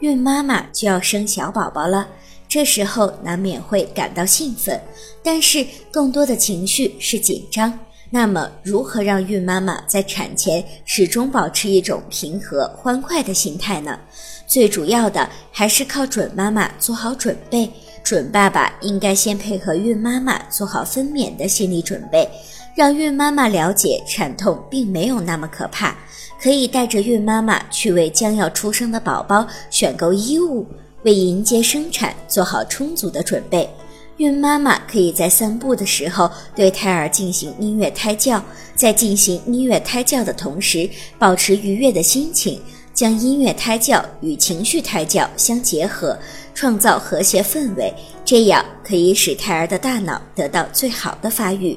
孕妈妈就要生小宝宝了，这时候难免会感到兴奋，但是更多的情绪是紧张。那么，如何让孕妈妈在产前始终保持一种平和欢快的心态呢？最主要的还是靠准妈妈做好准备。准爸爸应该先配合孕妈妈做好分娩的心理准备，让孕妈妈了解产痛并没有那么可怕，可以带着孕妈妈去为将要出生的宝宝选购衣物，为迎接生产做好充足的准备。孕妈妈可以在散步的时候对胎儿进行音乐胎教，在进行音乐胎教的同时，保持愉悦的心情，将音乐胎教与情绪胎教相结合，创造和谐氛围，这样可以使胎儿的大脑得到最好的发育。